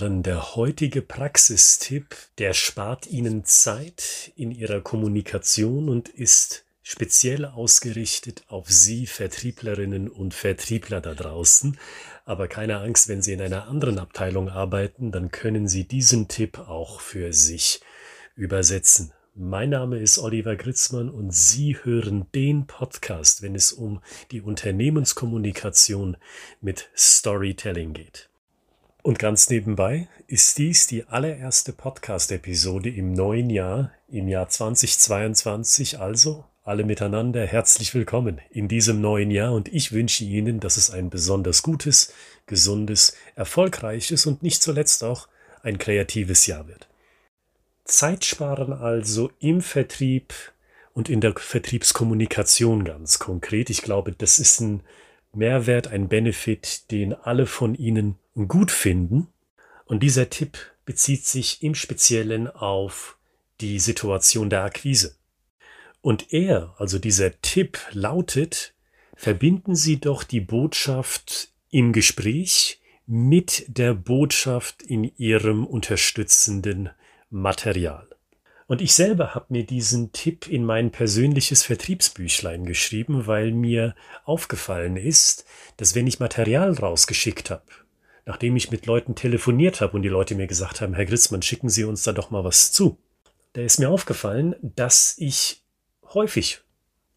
Herren, der heutige Praxistipp, der spart Ihnen Zeit in Ihrer Kommunikation und ist speziell ausgerichtet auf Sie Vertrieblerinnen und Vertriebler da draußen. Aber keine Angst, wenn Sie in einer anderen Abteilung arbeiten, dann können Sie diesen Tipp auch für sich übersetzen. Mein Name ist Oliver Gritzmann und Sie hören den Podcast, wenn es um die Unternehmenskommunikation mit Storytelling geht. Und ganz nebenbei ist dies die allererste Podcast-Episode im neuen Jahr, im Jahr 2022, also alle miteinander herzlich willkommen in diesem neuen Jahr und ich wünsche Ihnen, dass es ein besonders gutes, gesundes, erfolgreiches und nicht zuletzt auch ein kreatives Jahr wird. Zeit sparen also im Vertrieb und in der Vertriebskommunikation ganz konkret. Ich glaube, das ist ein Mehrwert, ein Benefit, den alle von Ihnen gut finden. Und dieser Tipp bezieht sich im Speziellen auf die Situation der Akquise. Und er, also dieser Tipp lautet, verbinden Sie doch die Botschaft im Gespräch mit der Botschaft in Ihrem unterstützenden Material. Und ich selber habe mir diesen Tipp in mein persönliches Vertriebsbüchlein geschrieben, weil mir aufgefallen ist, dass wenn ich Material rausgeschickt habe, nachdem ich mit Leuten telefoniert habe und die Leute mir gesagt haben, Herr Gritzmann, schicken Sie uns da doch mal was zu, da ist mir aufgefallen, dass ich häufig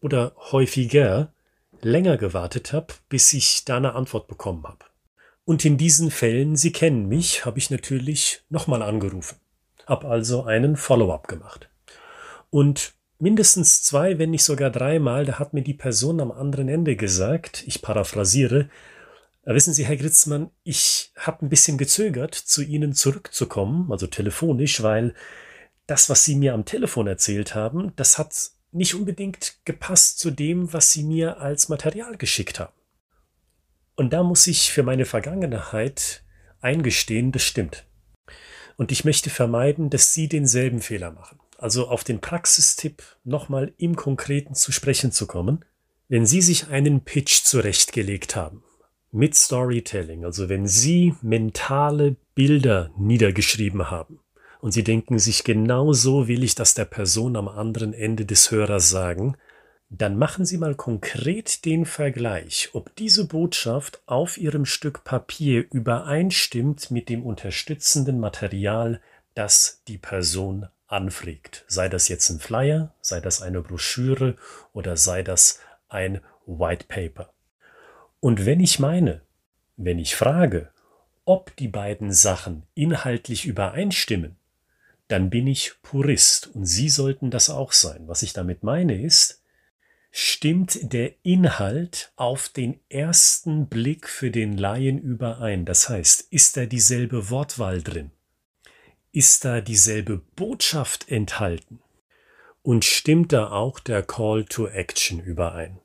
oder häufiger länger gewartet habe, bis ich da eine Antwort bekommen habe. Und in diesen Fällen, Sie kennen mich, habe ich natürlich nochmal angerufen, habe also einen Follow-up gemacht. Und mindestens zwei, wenn nicht sogar dreimal, da hat mir die Person am anderen Ende gesagt, ich paraphrasiere, Wissen Sie, Herr Gritzmann, ich habe ein bisschen gezögert, zu Ihnen zurückzukommen, also telefonisch, weil das, was Sie mir am Telefon erzählt haben, das hat nicht unbedingt gepasst zu dem, was sie mir als Material geschickt haben. Und da muss ich für meine Vergangenheit eingestehen, das stimmt. Und ich möchte vermeiden, dass Sie denselben Fehler machen. Also auf den Praxistipp nochmal im Konkreten zu sprechen zu kommen. Wenn Sie sich einen Pitch zurechtgelegt haben, mit Storytelling, also wenn Sie mentale Bilder niedergeschrieben haben, und sie denken sich, genau so will ich das der Person am anderen Ende des Hörers sagen, dann machen Sie mal konkret den Vergleich, ob diese Botschaft auf Ihrem Stück Papier übereinstimmt mit dem unterstützenden Material, das die Person anfragt. Sei das jetzt ein Flyer, sei das eine Broschüre oder sei das ein White Paper. Und wenn ich meine, wenn ich frage, ob die beiden Sachen inhaltlich übereinstimmen, dann bin ich Purist und Sie sollten das auch sein. Was ich damit meine ist, stimmt der Inhalt auf den ersten Blick für den Laien überein. Das heißt, ist da dieselbe Wortwahl drin? Ist da dieselbe Botschaft enthalten? Und stimmt da auch der Call to Action überein?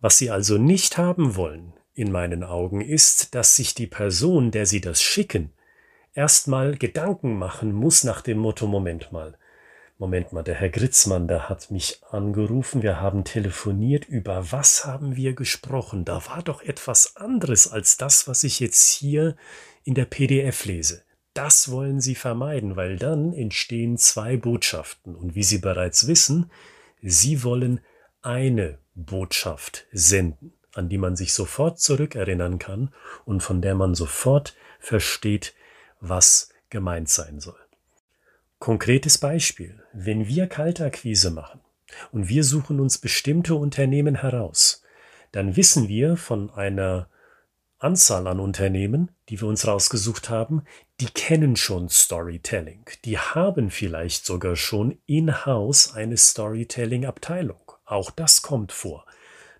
Was Sie also nicht haben wollen, in meinen Augen, ist, dass sich die Person, der Sie das schicken, erstmal Gedanken machen muss nach dem Motto, Moment mal, Moment mal, der Herr Gritzmann, der hat mich angerufen, wir haben telefoniert, über was haben wir gesprochen? Da war doch etwas anderes als das, was ich jetzt hier in der PDF lese. Das wollen Sie vermeiden, weil dann entstehen zwei Botschaften. Und wie Sie bereits wissen, Sie wollen eine Botschaft senden, an die man sich sofort zurückerinnern kann und von der man sofort versteht, was gemeint sein soll. Konkretes Beispiel. Wenn wir Kaltakquise machen und wir suchen uns bestimmte Unternehmen heraus, dann wissen wir von einer Anzahl an Unternehmen, die wir uns rausgesucht haben, die kennen schon Storytelling. Die haben vielleicht sogar schon in-house eine Storytelling-Abteilung. Auch das kommt vor.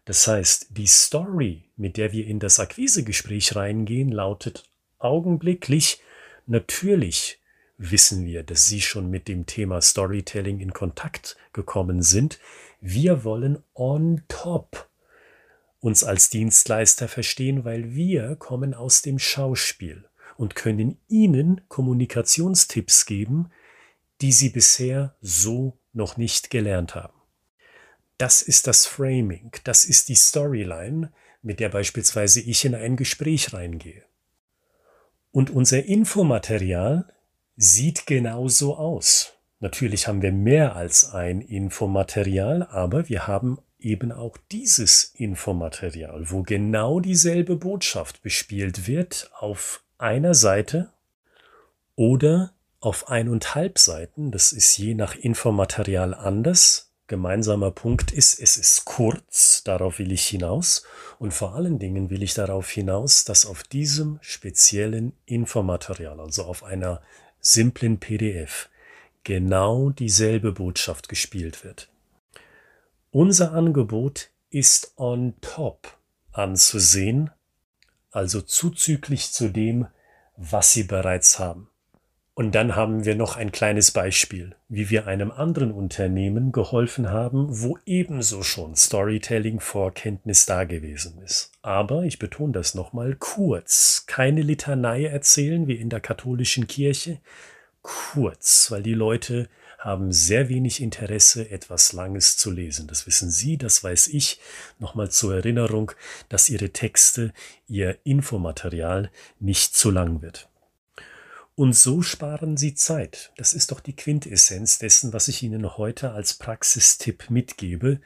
Das heißt, die Story, mit der wir in das Akquisegespräch reingehen, lautet augenblicklich Natürlich wissen wir, dass Sie schon mit dem Thema Storytelling in Kontakt gekommen sind. Wir wollen on top uns als Dienstleister verstehen, weil wir kommen aus dem Schauspiel und können Ihnen Kommunikationstipps geben, die Sie bisher so noch nicht gelernt haben. Das ist das Framing, das ist die Storyline, mit der beispielsweise ich in ein Gespräch reingehe. Und unser Infomaterial sieht genauso aus. Natürlich haben wir mehr als ein Infomaterial, aber wir haben eben auch dieses Infomaterial, wo genau dieselbe Botschaft bespielt wird auf einer Seite oder auf eineinhalb Seiten. Das ist je nach Infomaterial anders. Gemeinsamer Punkt ist, es ist kurz, darauf will ich hinaus. Und vor allen Dingen will ich darauf hinaus, dass auf diesem speziellen Infomaterial, also auf einer simplen PDF, genau dieselbe Botschaft gespielt wird. Unser Angebot ist on top anzusehen, also zuzüglich zu dem, was Sie bereits haben. Und dann haben wir noch ein kleines Beispiel, wie wir einem anderen Unternehmen geholfen haben, wo ebenso schon Storytelling Vorkenntnis da gewesen ist. Aber ich betone das nochmal kurz, keine Litanei erzählen wie in der katholischen Kirche, kurz, weil die Leute haben sehr wenig Interesse, etwas Langes zu lesen. Das wissen Sie, das weiß ich. Nochmal zur Erinnerung, dass Ihre Texte, Ihr Infomaterial nicht zu lang wird. Und so sparen Sie Zeit. Das ist doch die Quintessenz dessen, was ich Ihnen heute als Praxistipp mitgebe.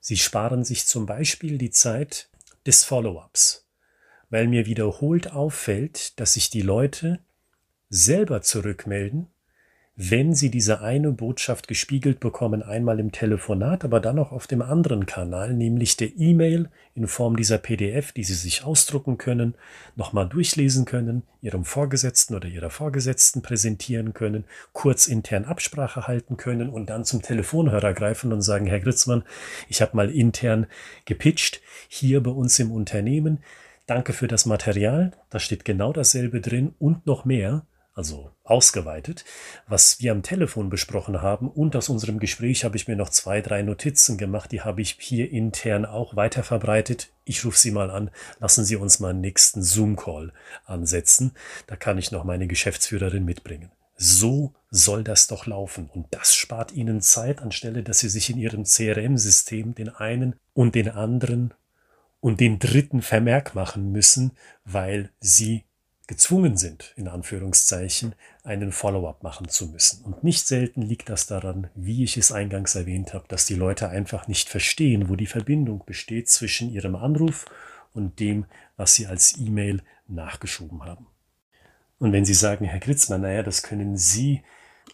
Sie sparen sich zum Beispiel die Zeit des Follow-ups, weil mir wiederholt auffällt, dass sich die Leute selber zurückmelden, wenn Sie diese eine Botschaft gespiegelt bekommen, einmal im Telefonat, aber dann auch auf dem anderen Kanal, nämlich der E-Mail in Form dieser PDF, die Sie sich ausdrucken können, nochmal durchlesen können, Ihrem Vorgesetzten oder Ihrer Vorgesetzten präsentieren können, kurz intern Absprache halten können und dann zum Telefonhörer greifen und sagen, Herr Gritzmann, ich habe mal intern gepitcht, hier bei uns im Unternehmen. Danke für das Material, da steht genau dasselbe drin und noch mehr also ausgeweitet, was wir am Telefon besprochen haben. Und aus unserem Gespräch habe ich mir noch zwei, drei Notizen gemacht, die habe ich hier intern auch weiter verbreitet. Ich rufe Sie mal an, lassen Sie uns mal einen nächsten Zoom-Call ansetzen. Da kann ich noch meine Geschäftsführerin mitbringen. So soll das doch laufen. Und das spart Ihnen Zeit, anstelle dass Sie sich in Ihrem CRM-System den einen und den anderen und den dritten Vermerk machen müssen, weil Sie gezwungen sind, in Anführungszeichen, einen Follow-up machen zu müssen. Und nicht selten liegt das daran, wie ich es eingangs erwähnt habe, dass die Leute einfach nicht verstehen, wo die Verbindung besteht zwischen ihrem Anruf und dem, was sie als E-Mail nachgeschoben haben. Und wenn Sie sagen, Herr Gritzmann, naja, das können Sie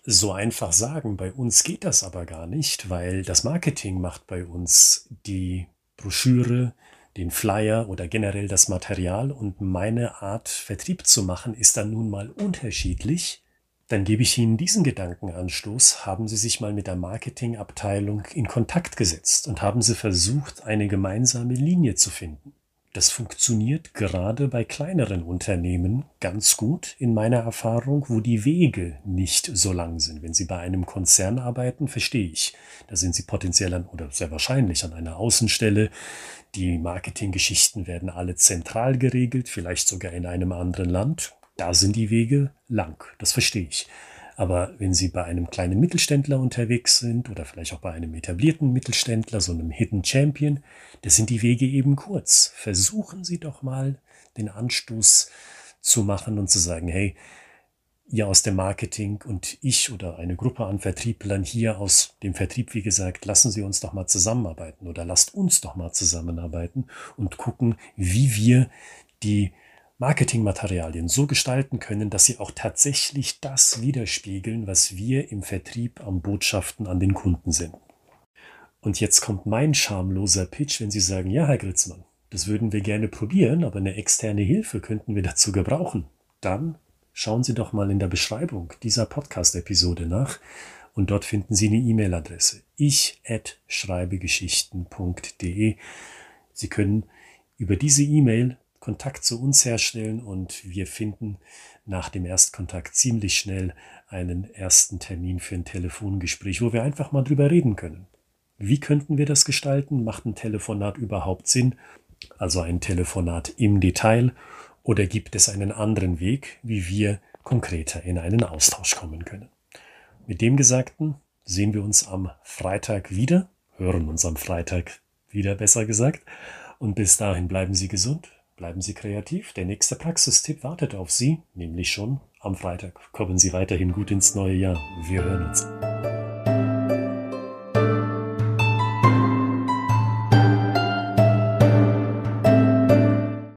so einfach sagen, bei uns geht das aber gar nicht, weil das Marketing macht bei uns die Broschüre, den Flyer oder generell das Material und meine Art Vertrieb zu machen ist dann nun mal unterschiedlich, dann gebe ich Ihnen diesen Gedankenanstoß. Haben Sie sich mal mit der Marketingabteilung in Kontakt gesetzt und haben Sie versucht, eine gemeinsame Linie zu finden? Das funktioniert gerade bei kleineren Unternehmen ganz gut in meiner Erfahrung, wo die Wege nicht so lang sind. Wenn Sie bei einem Konzern arbeiten, verstehe ich. Da sind Sie potenziell an oder sehr wahrscheinlich an einer Außenstelle. Die Marketinggeschichten werden alle zentral geregelt, vielleicht sogar in einem anderen Land. Da sind die Wege lang. Das verstehe ich. Aber wenn Sie bei einem kleinen Mittelständler unterwegs sind oder vielleicht auch bei einem etablierten Mittelständler, so einem Hidden Champion, da sind die Wege eben kurz. Versuchen Sie doch mal den Anstoß zu machen und zu sagen, hey, ihr aus dem Marketing und ich oder eine Gruppe an Vertrieblern hier aus dem Vertrieb, wie gesagt, lassen Sie uns doch mal zusammenarbeiten oder lasst uns doch mal zusammenarbeiten und gucken, wie wir die Marketingmaterialien so gestalten können, dass sie auch tatsächlich das widerspiegeln, was wir im Vertrieb am Botschaften an den Kunden sind. Und jetzt kommt mein schamloser Pitch, wenn Sie sagen, ja, Herr Gritzmann, das würden wir gerne probieren, aber eine externe Hilfe könnten wir dazu gebrauchen. Dann schauen Sie doch mal in der Beschreibung dieser Podcast-Episode nach und dort finden Sie eine E-Mail-Adresse. ich at schreibegeschichten.de. Sie können über diese E-Mail Kontakt zu uns herstellen und wir finden nach dem Erstkontakt ziemlich schnell einen ersten Termin für ein Telefongespräch, wo wir einfach mal drüber reden können. Wie könnten wir das gestalten? Macht ein Telefonat überhaupt Sinn? Also ein Telefonat im Detail oder gibt es einen anderen Weg, wie wir konkreter in einen Austausch kommen können? Mit dem Gesagten sehen wir uns am Freitag wieder, hören uns am Freitag wieder besser gesagt. Und bis dahin bleiben Sie gesund, bleiben Sie kreativ. Der nächste Praxistipp wartet auf Sie, nämlich schon am Freitag. Kommen Sie weiterhin gut ins neue Jahr. Wir hören uns.